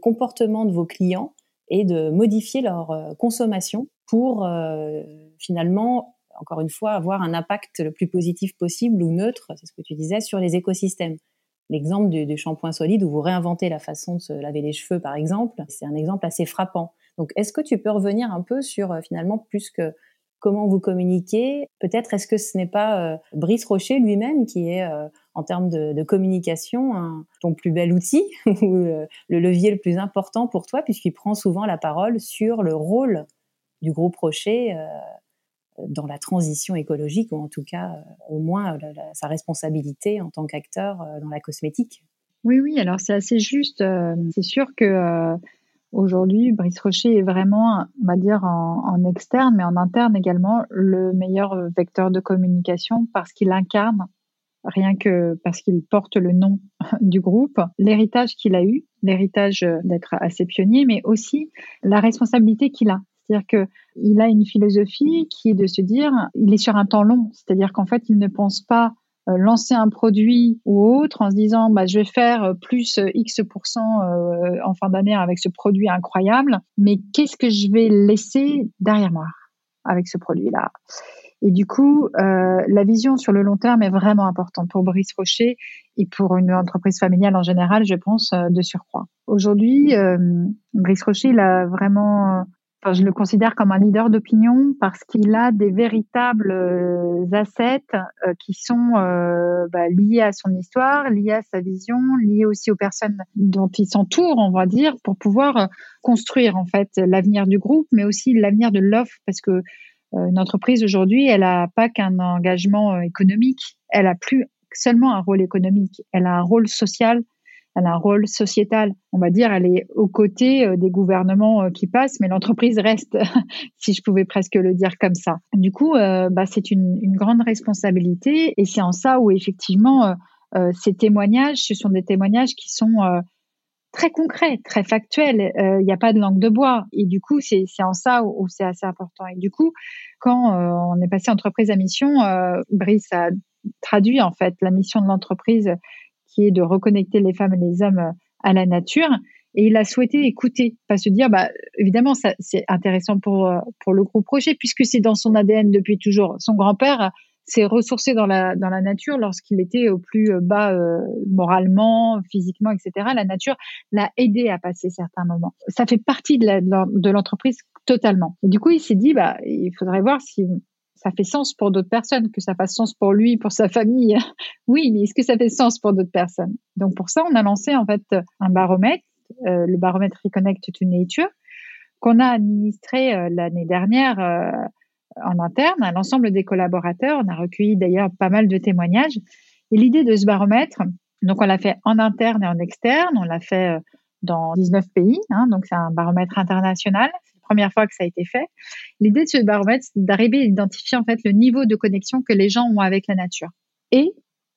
comportement de vos clients et de modifier leur euh, consommation pour finalement, encore une fois, avoir un impact le plus positif possible ou neutre, c'est ce que tu disais, sur les écosystèmes. L'exemple du, shampoing solide où vous réinventez la façon de se laver les cheveux, par exemple, c'est un exemple assez frappant. Donc, est-ce que tu peux revenir un peu sur euh, finalement plus que comment vous communiquez? Peut-être est-ce que ce n'est pas Brice Rocher lui-même qui est en termes de, communication ton plus bel outil ou le levier le plus important pour toi puisqu'il prend souvent la parole sur le rôle du groupe Rocher euh, dans la transition écologique ou en tout cas euh, au moins sa responsabilité en tant qu'acteur euh, dans la cosmétique? Oui, oui, alors c'est assez juste. c'est sûr que aujourd'hui, Brice Rocher est vraiment, on va dire, en, externe, mais en interne également, le meilleur vecteur de communication parce qu'il incarne rien que parce qu'il porte le nom du groupe, l'héritage qu'il a eu, l'héritage d'être assez pionnier, mais aussi la responsabilité qu'il a. C'est-à-dire que il a une philosophie qui est de se dire, il est sur un temps long. C'est-à-dire qu'en fait, il ne pense pas lancer un produit ou autre en se disant, bah, je vais faire plus X euh, en fin d'année avec ce produit incroyable, mais qu'est-ce que je vais laisser derrière moi avec ce produit-là? Et du coup, euh, la vision sur le long terme est vraiment importante pour Brice Rocher et pour une entreprise familiale en général, je pense, euh, de surcroît. Aujourd'hui, euh, Brice Rocher, il a vraiment, je le considère comme un leader d'opinion parce qu'il a des véritables assets qui sont bah, liés à son histoire, liés à sa vision, liés aussi aux personnes dont il s'entoure, on va dire, pour pouvoir construire en fait l'avenir du groupe, mais aussi l'avenir de l'offre, parce que euh, une entreprise aujourd'hui, elle n'a pas qu'un engagement euh, économique, elle a plus seulement un rôle économique, elle a un rôle social, elle a un rôle sociétal. On va dire, elle est aux côtés euh, des gouvernements qui passent, mais l'entreprise reste, si je pouvais presque le dire comme ça. Du coup, bah, c'est une, grande responsabilité et c'est en ça où effectivement, ces témoignages, ce sont des témoignages qui sont très concret, très factuel. Il n'y a pas de langue de bois. Et du coup, c'est en ça où, c'est assez important. Et du coup, quand euh, on est passé entreprise à mission, euh, Brice a traduit en fait la mission de l'entreprise qui est de reconnecter les femmes et les hommes à la nature. Et il a souhaité écouter, pas se dire, bah, évidemment, c'est intéressant pour, pour le groupe projet, puisque c'est dans son ADN depuis toujours. Son grand-père s'est ressourcé dans la, dans la nature lorsqu'il était au plus euh, bas euh, moralement, physiquement, etc. La nature l'a aidé à passer certains moments. Ça fait partie de l'entreprise totalement. Et du coup, il s'est dit, bah, il faudrait voir si ça fait sens pour d'autres personnes, que ça fasse sens pour lui, pour sa famille. oui, mais est-ce que ça fait sens pour d'autres personnes? Donc pour ça, on a lancé en fait un baromètre, euh, le baromètre Reconnect to Nature, qu'on a administré l'année dernière en interne à l'ensemble des collaborateurs. On a recueilli d'ailleurs pas mal de témoignages. Et l'idée de ce baromètre, donc on l'a fait en interne et en externe, on l'a fait euh, dans 19 pays, hein, donc c'est un baromètre international. Première fois que ça a été fait. L'idée de ce baromètre, c'est d'arriver à identifier en fait le niveau de connexion que les gens ont avec la nature et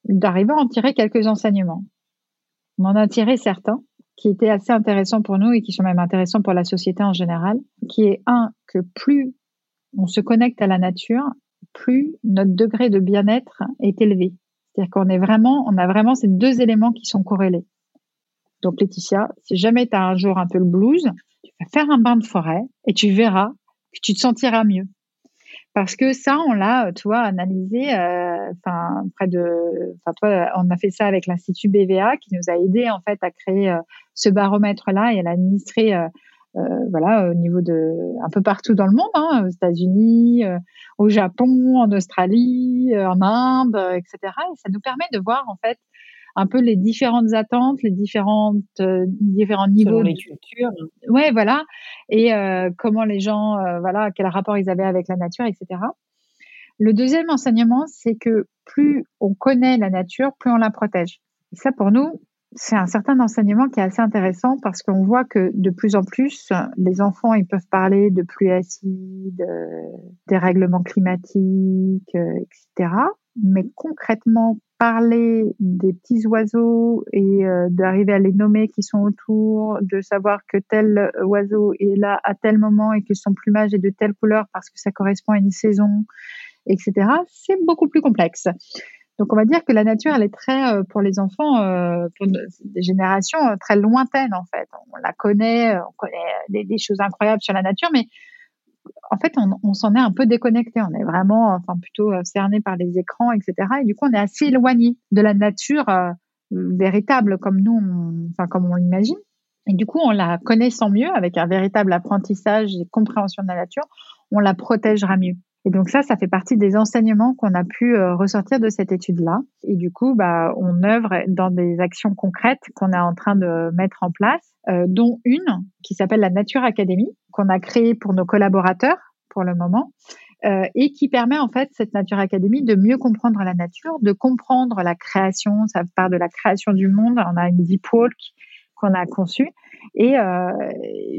d'arriver à en tirer quelques enseignements. On en a tiré certains qui étaient assez intéressants pour nous et qui sont même intéressants pour la société en général, qui est un que plus on se connecte à la nature, plus notre degré de bien-être est élevé. C'est-à-dire qu'on est vraiment, on a vraiment ces deux éléments qui sont corrélés. Donc Laetitia, si jamais tu as un jour un peu le blues, tu vas faire un bain de forêt et tu verras que tu te sentiras mieux. Parce que ça, on l'a, tu vois, analysé, euh, enfin, près de, enfin, toi, on a fait ça avec l'Institut BVA qui nous a aidé, en fait, à créer euh, ce baromètre-là et à l'administrer euh, euh, voilà, au niveau de un peu partout dans le monde, hein, aux États-Unis, euh, au Japon, en Australie, euh, en Inde, etc. Et ça nous permet de voir en fait un peu les différentes attentes, les différentes différents niveaux de culture. Ouais, voilà, et comment les gens, voilà, quel rapport ils avaient avec la nature, etc. Le deuxième enseignement, c'est que plus on connaît la nature, plus on la protège. ça, pour nous, c'est un certain enseignement qui est assez intéressant parce qu'on voit que de plus en plus, les enfants, ils peuvent parler de pluie acide, euh, des règlements climatiques, euh, etc. Mais concrètement, parler des petits oiseaux et euh, d'arriver à les nommer qui sont autour, de savoir que tel oiseau est là à tel moment et que son plumage est de telle couleur parce que ça correspond à une saison, etc., c'est beaucoup plus complexe. Donc on va dire que la nature, elle est très euh, pour les enfants, euh, pour des générations très lointaines en fait. On la connaît, on connaît des, choses incroyables sur la nature, mais en fait on, on s'en est un peu déconnecté. On est vraiment, enfin plutôt cerné par les écrans, etc. Et du coup on est assez éloigné de la nature véritable comme nous, enfin comme on l'imagine. Et du coup on la connaissant mieux avec un véritable apprentissage et compréhension de la nature, on la protégera mieux. Et donc ça, ça fait partie des enseignements qu'on a pu euh, ressortir de cette étude-là. Et du coup, bah, on œuvre dans des actions concrètes qu'on est en train de mettre en place, euh, dont une qui s'appelle la Nature Academy, qu'on a créée pour nos collaborateurs pour le moment. Euh, et qui permet en fait cette Nature Academy de mieux comprendre la nature, de comprendre la création. Ça part de la création du monde. On a une deep walk qu'on a conçue et euh,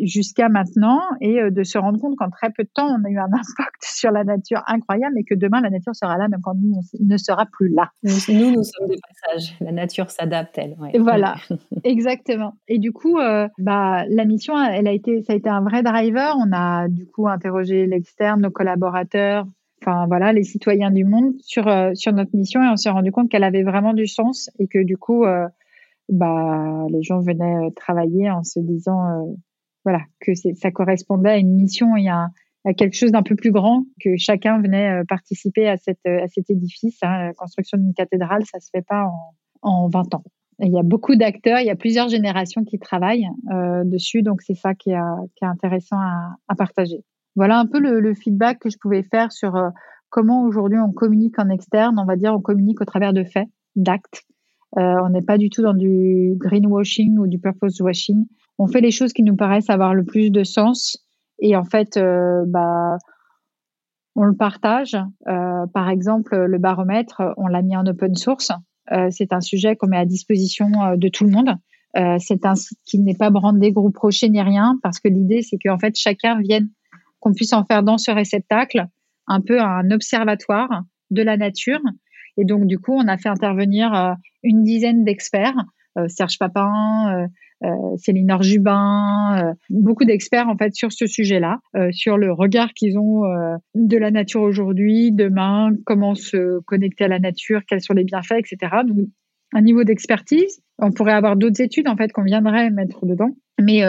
jusqu'à maintenant et euh, de se rendre compte qu'en très peu de temps on a eu un impact sur la nature incroyable et que demain la nature sera là même quand nous on ne sera plus là. Nous nous, sommes des passages, la nature s'adapte elle. Voilà, exactement. Et du coup, euh, bah la mission elle a été ça a été un vrai driver. On a du coup interrogé l'externe, nos collaborateurs, enfin voilà, les citoyens du monde sur sur notre mission et on s'est rendu compte qu'elle avait vraiment du sens et que du coup bah, les gens venaient euh, travailler en se disant euh, voilà que ça correspondait à une mission et à, à quelque chose d'un peu plus grand que chacun venait euh, participer à cette à cet édifice. Hein. La construction d'une cathédrale, ça se fait pas en, en 20 ans. il y a beaucoup d'acteurs, il y a plusieurs générations qui travaillent euh, dessus, donc c'est ça qui est, qui est intéressant à, à, partager. Voilà un peu le, le, feedback que je pouvais faire sur comment aujourd'hui on communique en externe. On va dire on communique au travers de faits, d'actes. Euh, on n'est pas du tout dans du greenwashing ou du purpose washing. On fait les choses qui nous paraissent avoir le plus de sens et en fait, euh, bah, on le partage. Euh, par exemple, le baromètre, on l'a mis en open source. c'est un sujet qu'on met à disposition de tout le monde. c'est un site qui n'est pas brandé groupe rocher ni rien parce que l'idée c'est qu'en fait chacun vienne, qu'on puisse en faire dans ce réceptacle un peu un observatoire de la nature et donc, du coup, on a fait intervenir euh, une dizaine d'experts, euh, Serge Papin, euh, Céline Orjubin, beaucoup d'experts en fait sur ce sujet-là, sur le regard qu'ils ont de la nature aujourd'hui, demain, comment se connecter à la nature, quels sont les bienfaits, etc. Donc, un niveau d'expertise. On pourrait avoir d'autres études en fait qu'on viendrait mettre dedans, mais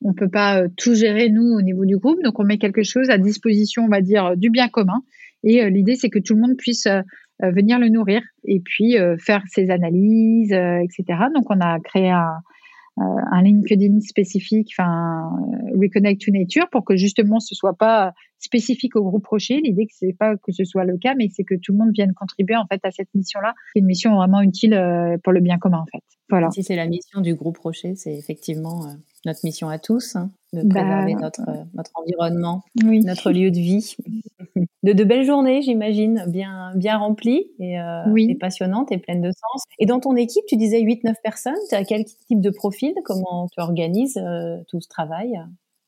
on peut pas tout gérer nous au niveau du groupe. Donc, on met quelque chose à disposition, on va dire, du bien commun. Et l'idée, c'est que tout le monde puisse euh, venir le nourrir et puis euh, faire ses analyses, euh, etc. Donc on a créé un, un LinkedIn spécifique, enfin Reconnect to Nature, pour que justement ce soit pas spécifique au groupe Rocher. L'idée que c'est pas que ce soit le cas, mais c'est que tout le monde vienne contribuer en fait à cette mission-là. C'est une mission vraiment utile pour le bien commun en fait. Voilà. Si c'est la mission du groupe Rocher, c'est effectivement notre mission à tous hein, de bah, préserver notre notre environnement, notre lieu de vie de, de belles journées, j'imagine, bien, bien remplies et, euh, et, passionnantes et pleines de sens. Et dans ton équipe, tu disais 8-9 personnes. Tu as quel type de profil? Comment tu organises euh, tout ce travail?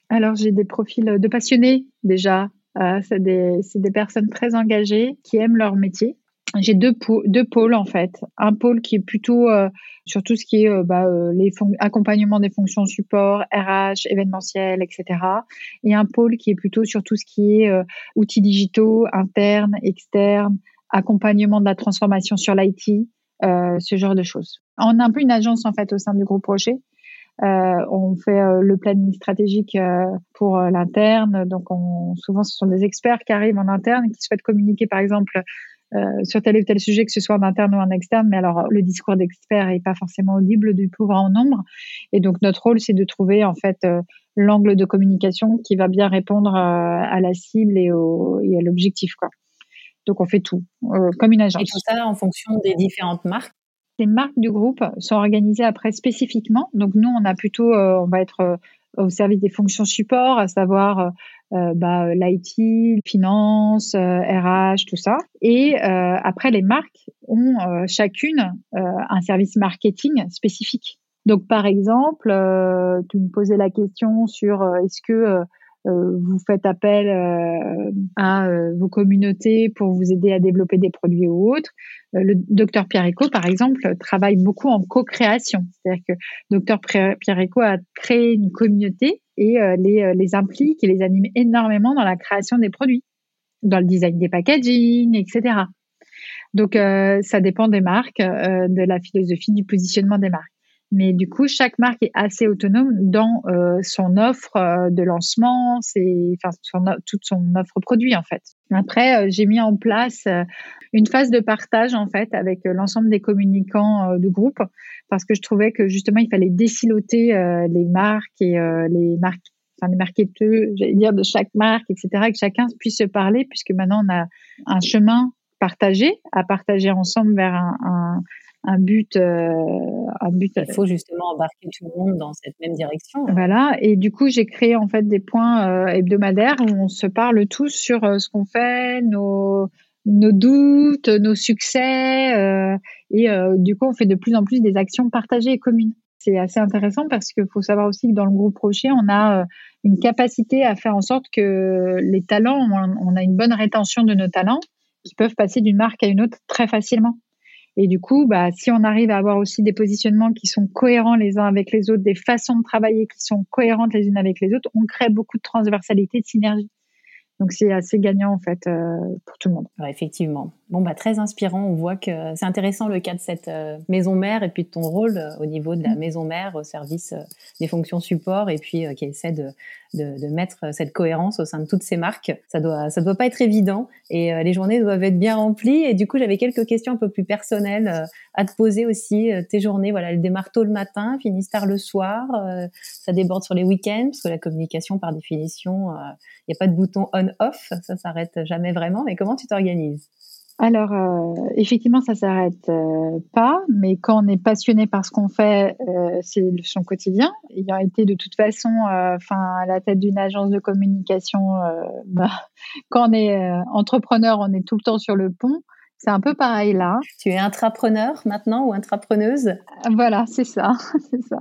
Alors, j'ai des profils de passionnés déjà. Euh, c'est des, des, personnes très engagées qui aiment leur métier j'ai deux, deux pôles en fait. Un pôle qui est plutôt euh, sur tout ce qui est euh, bah, euh, les accompagnement des fonctions support, RH, événementiel, etc. Et un pôle qui est plutôt sur tout ce qui est outils digitaux, internes, externes, accompagnement de la transformation sur l'IT, ce genre de choses. On a un peu une agence en fait au sein du groupe Rocher. on fait le planning stratégique pour l'interne. Donc, on, souvent, ce sont des experts qui arrivent en interne et qui souhaitent communiquer, par exemple, euh, sur tel ou tel sujet, que ce soit en interne ou en externe. Mais alors, le discours d'expert n'est pas forcément audible du plus grand nombre. Et donc, notre rôle, c'est de trouver en fait euh, l'angle de communication qui va bien répondre euh, à la cible et, au, et à l'objectif. Quoi. Donc, on fait tout, comme une agence. Et tout ça en fonction des différentes marques? Les marques du groupe sont organisées après spécifiquement. Donc nous, on a plutôt, on va être au service des fonctions support, à savoir euh, bah, l'IT, finance, RH, euh, tout ça. Et euh, après, les marques ont chacune un service marketing spécifique. Donc, par exemple, tu me posais la question sur est-ce que vous faites appel à vos communautés pour vous aider à développer des produits ou autres. le docteur Pierre par exemple, travaille beaucoup en co-création. C'est-à-dire que docteur Pierre a créé une communauté et euh, les, euh, les implique et les anime énormément dans la création des produits, dans le design des packaging, etc. Donc, ça dépend des marques, de la philosophie du positionnement des marques. Mais du coup, chaque marque est assez autonome dans euh, son offre euh, de lancement, c'est enfin toute son offre produit en fait. Après, euh, j'ai mis en place une phase de partage en fait avec l'ensemble des communicants du groupe parce que je trouvais que justement il fallait déciloter les marques et les marques enfin les marketeurs, j'allais dire de chaque marque, etc., que chacun puisse se parler, puisque maintenant on a un chemin partagé à partager ensemble vers un, un but, euh, un but. Il faut justement embarquer tout le monde dans cette même direction. Voilà. Et du coup, j'ai créé en fait des points euh, hebdomadaires où on se parle tous sur euh, ce qu'on fait, nos nos doutes, nos succès, et du coup, on fait de plus en plus des actions partagées et communes. C'est assez intéressant parce qu'il faut savoir aussi que dans le groupe Rocher, on a une capacité à faire en sorte que les talents, on a une bonne rétention de nos talents qui peuvent passer d'une marque à une autre très facilement. Et du coup, bah, si on arrive à avoir aussi des positionnements qui sont cohérents les uns avec les autres, des façons de travailler qui sont cohérentes les unes avec les autres, on crée beaucoup de transversalité, de synergie. Donc c'est assez gagnant en fait euh, pour tout le monde. effectivement. Bon bah très inspirant. On voit que c'est intéressant le cas de cette euh, maison mère et puis de ton rôle euh, au niveau de la mm. maison mère au service des fonctions support et puis qui essaie de de, de, mettre cette cohérence au sein de toutes ces marques. Ça doit, ça doit pas être évident et les journées doivent être bien remplies. Et du coup, j'avais quelques questions un peu plus personnelles à te poser aussi. Tes journées, voilà, elles démarrent tôt le matin, finissent tard le soir. ça déborde sur les week-ends parce que la communication, par définition, il n'y a pas de bouton on/off. Ça s'arrête jamais vraiment. Mais comment tu t'organises? Alors, euh, effectivement, ça s'arrête euh, pas, mais quand on est passionné par ce qu'on fait, euh, c'est son quotidien. Ayant été de toute façon, enfin, à la tête d'une agence de communication, bah, quand on est entrepreneur, on est tout le temps sur le pont. C'est un peu pareil là. Tu es intrapreneur maintenant ou intrapreneuse? Voilà, c'est ça, c'est ça.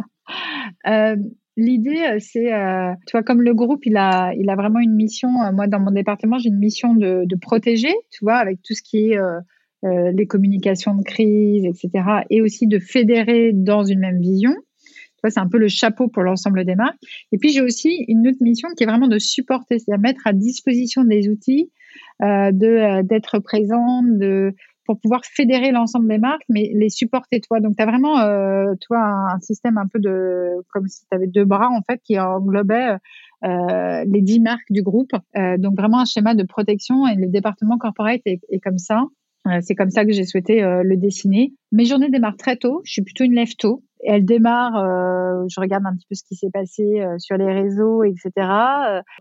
L'idée, euh, c'est, euh, tu vois, comme le groupe, il a, il a vraiment une mission. Euh, moi, dans mon département, j'ai une mission de, de, protéger, tu vois, avec tout ce qui est euh, les communications de crise, etc., et aussi de fédérer dans une même vision. Tu vois, c'est un peu le chapeau pour l'ensemble des marques. Et puis, j'ai aussi une autre mission qui est vraiment de supporter, c'est-à-dire mettre à disposition des outils, de d'être présent, de pour pouvoir fédérer l'ensemble des marques, mais les supporter toi. Donc, tu as vraiment euh, toi un, système un peu de comme si tu avais deux bras en fait qui englobaient euh, les dix marques du groupe. Euh, donc vraiment un schéma de protection et le département corporate est, est comme ça. Euh, c'est comme ça que j'ai souhaité euh, le dessiner. Mes journées démarrent très tôt. Je suis plutôt une lève tôt. Elle démarre, euh, je regarde un petit peu ce qui s'est passé sur les réseaux, etc.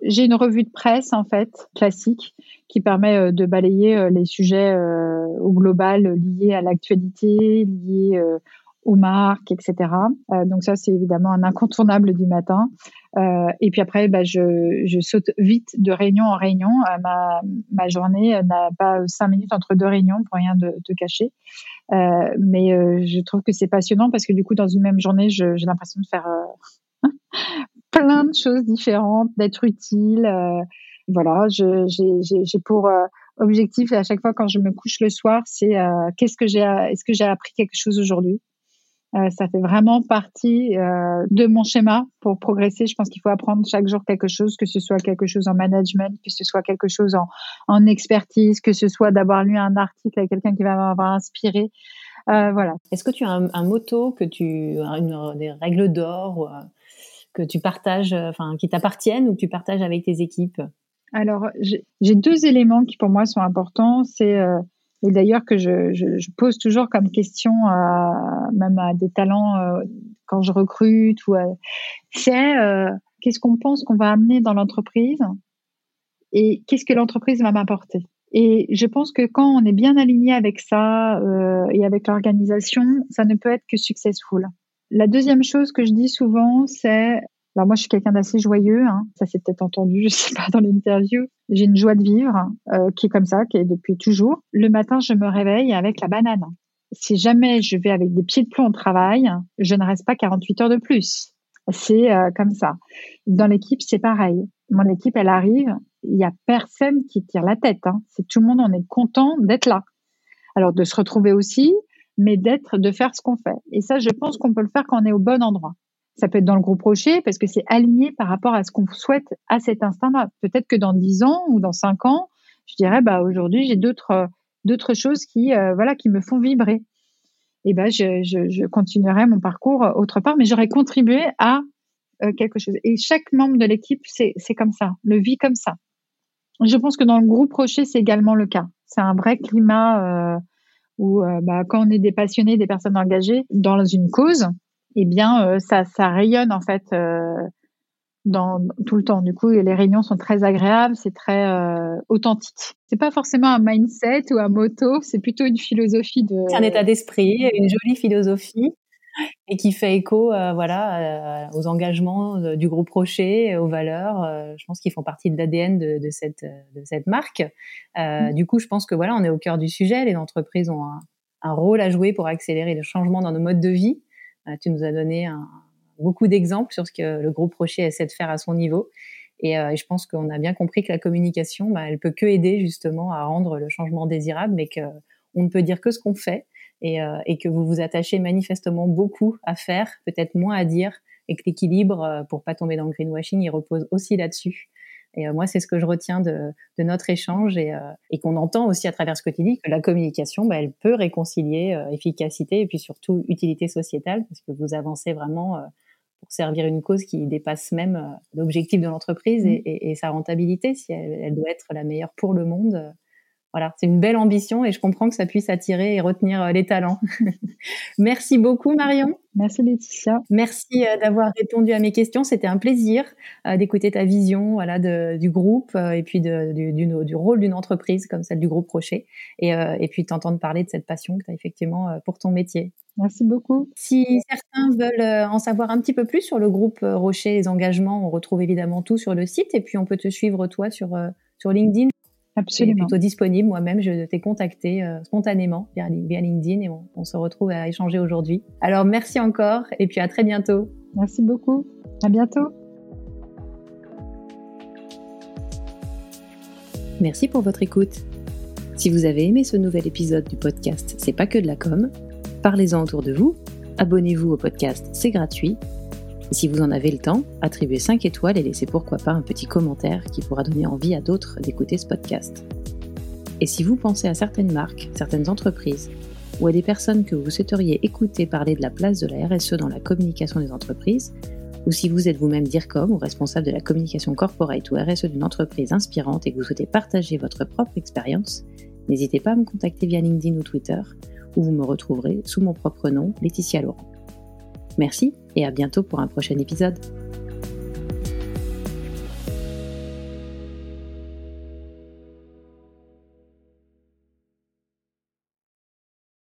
j'ai une revue de presse, en fait, classique, qui permet de balayer les sujets au global liés à l'actualité, liés aux marques, etc. Euh, donc ça, c'est évidemment un incontournable du matin. Euh, et puis après, bah, je, je, saute vite de réunion en réunion. Euh, ma, ma journée n'a pas cinq minutes entre deux réunions pour rien de te cacher. Euh, mais euh, je trouve que c'est passionnant parce que du coup, dans une même journée, j'ai l'impression de faire plein de choses différentes, d'être utile. voilà, j'ai pour objectif à chaque fois quand je me couche le soir, c'est qu'est-ce que j'ai, est-ce que j'ai appris quelque chose aujourd'hui? Euh, ça fait vraiment partie euh, de mon schéma pour progresser. Je pense qu'il faut apprendre chaque jour quelque chose, que ce soit quelque chose en management, que ce soit quelque chose en, en expertise, que ce soit d'avoir lu un article avec quelqu'un qui va m'avoir inspiré. Euh, voilà. Est-ce que tu as un, un motto, que tu, une, des règles d'or euh, que tu partages, enfin qui t'appartiennent ou que tu partages avec tes équipes? Alors j'ai deux éléments qui pour moi sont importants. C'est et d'ailleurs que je, pose toujours comme question même à des talents euh, quand je recrute ou c'est euh, qu'est-ce qu'on pense qu'on va amener dans l'entreprise et qu'est-ce que l'entreprise va m'apporter. Et je pense que quand on est bien aligné avec ça euh, et avec l'organisation, ça ne peut être que successful. La deuxième chose que je dis souvent, c'est alors moi, je suis quelqu'un d'assez joyeux, hein. ça s'est peut-être entendu, je sais pas, dans l'interview. J'ai une joie de vivre euh, qui est comme ça, qui est depuis toujours. Le matin, je me réveille avec la banane. Si jamais je vais avec des pieds de plomb au travail, je ne reste pas 48 heures de plus. C'est euh, comme ça. Dans l'équipe, c'est pareil. Mon équipe, elle arrive, il y a personne qui tire la tête. Hein. C'est tout le monde, on est content d'être là. Alors de se retrouver aussi, mais d'être, de faire ce qu'on fait. Et ça, je pense qu'on peut le faire quand on est au bon endroit. Ça peut être dans le groupe Rocher parce que c'est aligné par rapport à ce qu'on souhaite à cet instant-là. Peut-être que dans 10 ans ou dans 5 ans, je dirais, bah, aujourd'hui, j'ai d'autres, d'autres choses qui, euh, voilà, qui me font vibrer. Et ben, je, je, je continuerai mon parcours autre part, mais j'aurais contribué à euh, quelque chose. Et chaque membre de l'équipe, c'est comme ça, le vit comme ça. Je pense que dans le groupe Rocher, c'est également le cas. C'est un vrai climat euh, où, euh, bah, quand on est des passionnés, des personnes engagées dans une cause, eh bien, euh, ça, ça rayonne en fait dans tout le temps. Du coup, les réunions sont très agréables, c'est très euh, authentique. C'est pas forcément un mindset ou un motto, c'est plutôt une philosophie de. C'est un état d'esprit, une jolie philosophie et qui fait écho, euh, voilà, euh, aux engagements du groupe Rocher, aux valeurs. Euh, je pense qu'ils font partie de l'ADN de, de, cette de cette marque. Mm. Du coup, je pense que voilà, on est au cœur du sujet. Les entreprises ont un, un rôle à jouer pour accélérer le changement dans nos modes de vie. Tu nous as donné un, beaucoup d'exemples sur ce que le groupe Rocher essaie de faire à son niveau. Et, euh, je pense qu'on a bien compris que la communication, bah, elle peut que aider justement à rendre le changement désirable, mais qu'on ne peut dire que ce qu'on fait et, euh, et, que vous vous attachez manifestement beaucoup à faire, peut-être moins à dire, et que l'équilibre, euh, pour pas tomber dans le greenwashing, il repose aussi là-dessus. Et euh, moi, c'est ce que je retiens de, de notre échange et, euh, et qu'on entend aussi à travers ce que tu dis, que la communication, bah, elle peut réconcilier euh, efficacité et puis surtout utilité sociétale, parce que vous avancez vraiment pour servir une cause qui dépasse même l'objectif de l'entreprise mmh. et, et, et, sa rentabilité, si elle, elle, doit être la meilleure pour le monde voilà, c'est une belle ambition et je comprends que ça puisse attirer et retenir les talents. Merci beaucoup Marion. Merci Laetitia. Merci euh, d'avoir répondu à mes questions. C'était un plaisir euh, d'écouter ta vision voilà, de, du groupe et puis de, du, du, du, rôle d'une entreprise comme celle du groupe Rocher et, et puis t'entendre parler de cette passion que tu as effectivement pour ton métier. Merci beaucoup. Si certains veulent en savoir un petit peu plus sur le groupe Rocher, les engagements, on retrouve évidemment tout sur le site et puis on peut te suivre toi sur, sur LinkedIn. Absolument. plutôt disponible. Moi-même, je t'ai contacté euh, spontanément via, via, LinkedIn et on, on se retrouve à échanger aujourd'hui. Alors, merci encore et puis à très bientôt. Merci beaucoup. À bientôt. Merci pour votre écoute. Si vous avez aimé ce nouvel épisode du podcast C'est pas que de la com, parlez-en autour de vous, abonnez-vous au podcast, c'est gratuit si vous en avez le temps, attribuez 5 étoiles et laissez pourquoi pas un petit commentaire qui pourra donner envie à d'autres d'écouter ce podcast. Et si vous pensez à certaines marques, certaines entreprises, ou à des personnes que vous souhaiteriez écouter parler de la place de la RSE dans la communication des entreprises, ou si vous êtes vous-même DIRCOM ou responsable de la communication corporate ou RSE d'une entreprise inspirante et que vous souhaitez partager votre propre expérience, n'hésitez pas à me contacter via LinkedIn ou Twitter, où vous me retrouverez sous mon propre nom, Laetitia Laurent. Merci et à bientôt pour un prochain épisode.